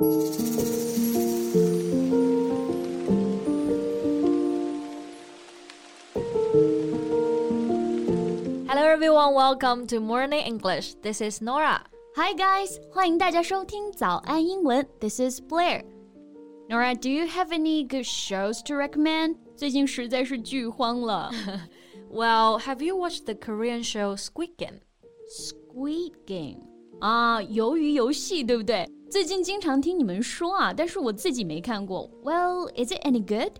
Hello everyone, welcome to Morning English. This is Norah. Hi guys, 欢迎大家收听早安英文. This is Blair. Norah, do you have any good shows to recommend? 最近实在是剧荒了。well, have you watched the Korean show Squid Game? Squid Game ah, 啊，鱿鱼游戏，对不对？最近经常听你们说啊，但是我自己没看过。Well, is it any good?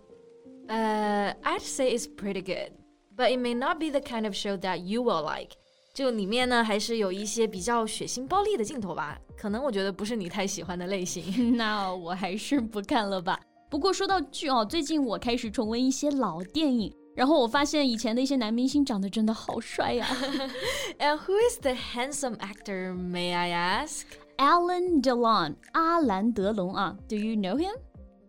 Uh, I'd say it's pretty good, but it may not be the kind of show that you will like. 就里面呢，还是有一些比较血腥暴力的镜头吧，可能我觉得不是你太喜欢的类型。那我还是不看了吧。不过说到剧哦，最近我开始重温一些老电影，然后我发现以前的一些男明星长得真的好帅呀、 And who is the handsome actor, may I ask? Alain Delon, 阿兰德隆啊，Do uh, you know him?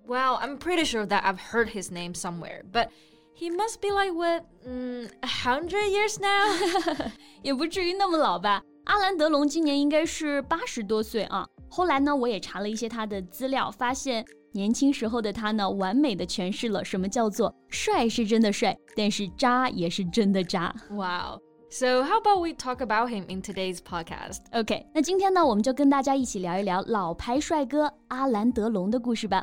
Well, I'm pretty sure that I've heard his name somewhere, but he must be like what, um, a hundred years now? 也不至于那么老吧。阿兰德隆今年应该是八十多岁啊。后来呢，我也查了一些他的资料，发现年轻时候的他呢，完美的诠释了什么叫做帅是真的帅，但是渣也是真的渣。哇哦！So how about we talk about him in today's podcast? OK，那今天呢，我们就跟大家一起聊一聊老牌帅哥阿兰德龙的故事吧。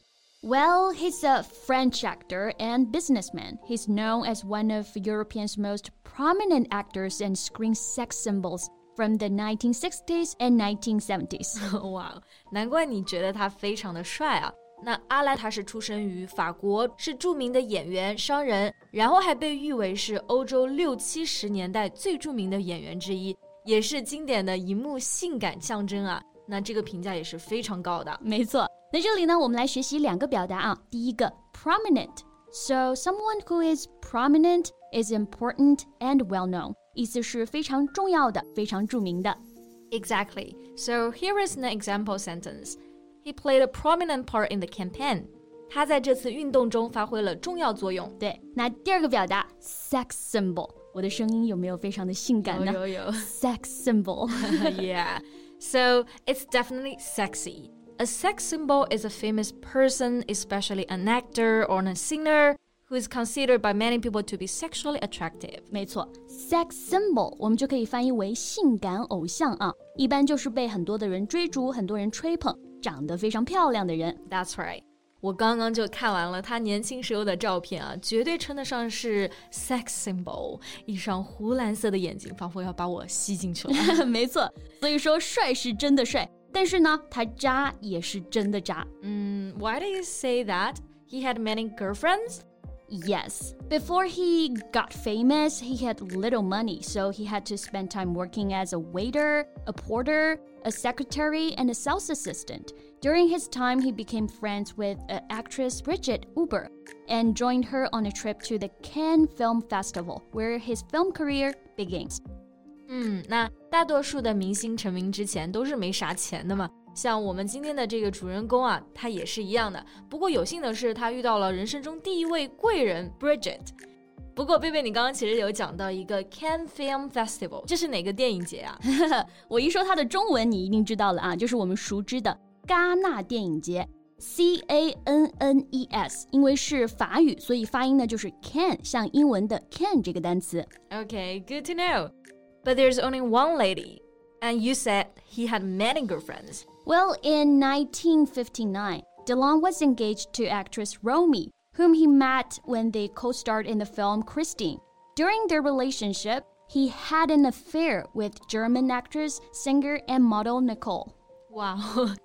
Well, he's a French actor and businessman. He's known as one of Europe's most prominent actors and screen sex symbols from the 1960s and 1970s. 哇，难怪你觉得他非常的帅啊！那阿兰他是出生于法国，是着名的演员、商人，然后还被誉为是欧洲六七十年代最着名的演员之一，也是经典的荧幕性感象征啊。那这个评价也是非常高的。没错， 那这里呢，我们来学习两个表达啊。第一个，prominent。So someone who is prominent is important and well known，意思是非常重要的、非常着名的。 Exactly. So here is an example sentence. He played a prominent part in the campaign. 他在这次运动中发挥了重要作用。对，那第二个表达，sex symbol。我的声音有没有非常的性感呢有有有。 ？sex symbol。 yeah. So it's definitely sexy. A sex symbol is a famous person, especially an actor or a singer, who is considered by many people to be sexually attractive. 没错，sex symbol 我们就可以翻译为性感偶像啊，一般就是被很多的人追逐、很多人吹捧、长得非常漂亮的人。 That's right. 我刚刚就看完了他年轻时候的照片啊，绝对称得上是 sex symbol。一双湖蓝色的眼睛，仿佛要把我吸进去了。没错，所以说帅是真的帅， 但是呢，他渣也是真的渣。嗯、mm,，Why do you say that? He had many girlfriends. Yes. Before he got famous, he had little money, so he had to spend time working as a waiter, a porter, a secretary, and a sales assistant. During his time, he became friends with uh, actress Brigitte Auber and joined her on a trip to the Cannes Film Festival, where his film career begins. 嗯，那大多数的明星成名之前都是没啥钱的嘛。像我们今天的这个主人公啊，他也是一样的。不过有幸的是，他遇到了人生中第一位贵人 Bridget。不过贝贝，你刚刚其实有讲到一个 Cannes Film Festival，这是哪个电影节啊？我一说它的中文，你一定知道了啊，就是我们熟知的戛纳电影节。C A N N E S，因为是法语，所以发音呢就是 can，像英文的 can 这个单词。Okay, good to know. But there's only one lady. And you said he had many girlfriends. Well, in 1959, Delon was engaged to actress Romy, whom he met when they co starred in the film Christine. During their relationship, he had an affair with German actress, singer, and model Nicole. 哇，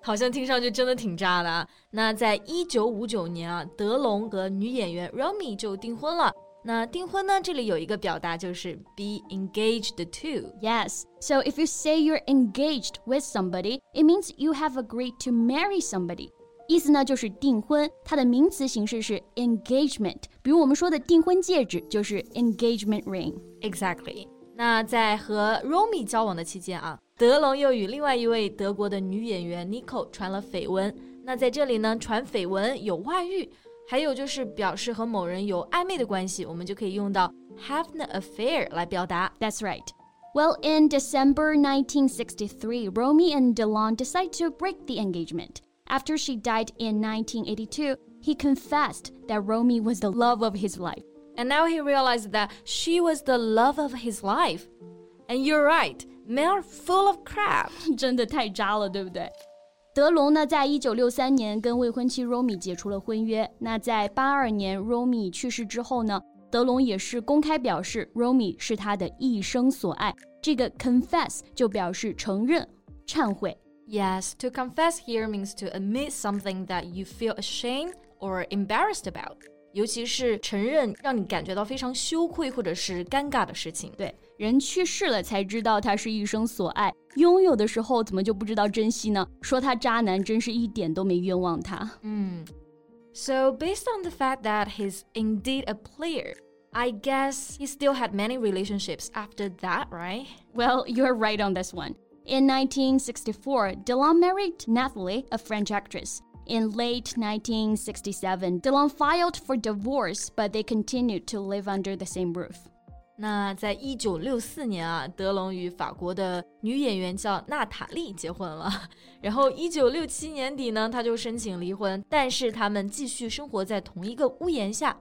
好像听上去真的挺渣的啊！那在一九五九年啊，德隆和女演员 Romy 就订婚了。那订婚呢，这里有一个表达就是 be engaged to。 Yes. So if you say you're engaged with somebody, it means you have agreed to marry somebody. 意思呢就是订婚，它的名词形式是 engagement，比如我们说的订婚戒指就是 engagement ring。Exactly。那在和 Romy 交往的期间啊，德龙又与另外一位德国的女演员 Nico 传了绯闻。那在这里呢，传绯闻有外遇， 还有就是表示和某人有暧昧的关系，我们就可以用到 have an affair 来表达。That's right. Well, in December 1963, Romy and Delon decide to break the engagement. After she died in 1982, he confessed that Romy was the love of his life. And now he realized that she was the love of his life. And you're right, men are full of crap. 真的太渣了，对不对？德隆呢，在一九六三年跟未婚妻 Romy 解除了婚约。那在八二年 Romy 去世之后呢，德隆也是公开表示 Romy 是他的一生所爱。这个 confess 就表示承认、忏悔。Yes, to confess here means to admit something that you feel ashamed or embarrassed about. 尤其是承认让你感觉到非常羞愧或者是尴尬的事情。对，人去世了才知道他是一生所爱，拥有的时候怎么就不知道珍惜呢？说他渣男，真是一点都没冤枉他。嗯，So based on the fact that he's indeed a player. I guess he still had many relationships after that, right? Well, you're right on this one. In 1964, Delon married Nathalie, a French actress. In late 1967, Delon filed for divorce, but they continued to live under the same roof. 那在一九六四年啊，德隆与法国的女演员叫娜塔莉结婚了。然后一九六七年底呢，他就申请离婚，但是他们继续生活在同一个屋檐下。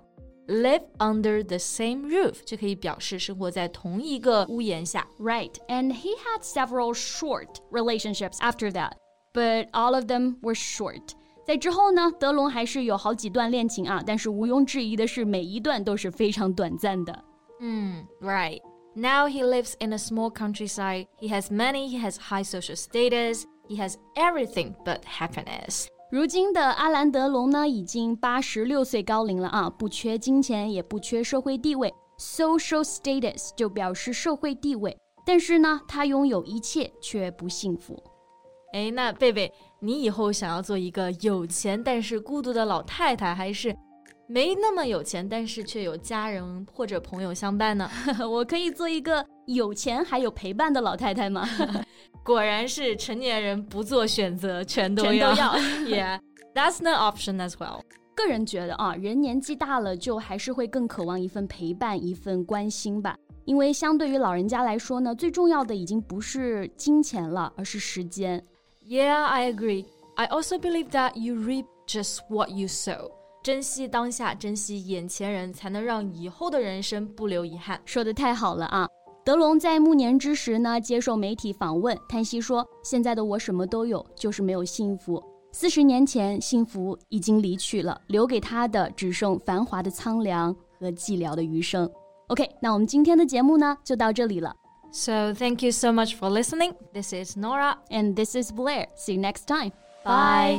live under the same roof 就可以表示生活在同一个屋檐下。Right, and he had several short relationships after that, but all of them were short. 在之后呢，德隆还是有好几段恋情啊，但是毋庸置疑的是，每一段都是非常短暂的。嗯，Right. Now he lives in a small countryside. He has money. He has high social status. He has everything but happiness. 如今的阿兰德龙呢，已经八十六岁高龄了啊，不缺金钱，也不缺社会地位，social status 就表示社会地位。但是呢，他拥有一切却不幸福。哎，那贝贝，你以后想要做一个有钱但是孤独的老太太，还是 没那么有钱但是却有家人或者朋友相伴呢？我可以做一个有钱还有陪伴的老太太吗？果然是成年人不做选择，全都要。Yeah, that's an option as well. 个人觉得啊，人年纪大了，就还是会更渴望一份陪伴，一份关心吧。因为相对于老人家来说呢，最重要的已经不是金钱了，而是时间。Yeah, I agree. I also believe that you reap just what you sow. 珍惜当下，珍惜眼前人，才能让以后的人生不留遗憾。说的太好了啊！德隆在暮年之时呢，接受媒体访问，叹息说：“现在的我什么都有，就是没有幸福。四十年前，幸福已经离去了，留给他的只剩繁华的苍凉和寂寥的余生。” OK，那我们今天的节目呢，就到这里了。So thank you so much for listening. This is Nora and this is Blair. See you next time. Bye.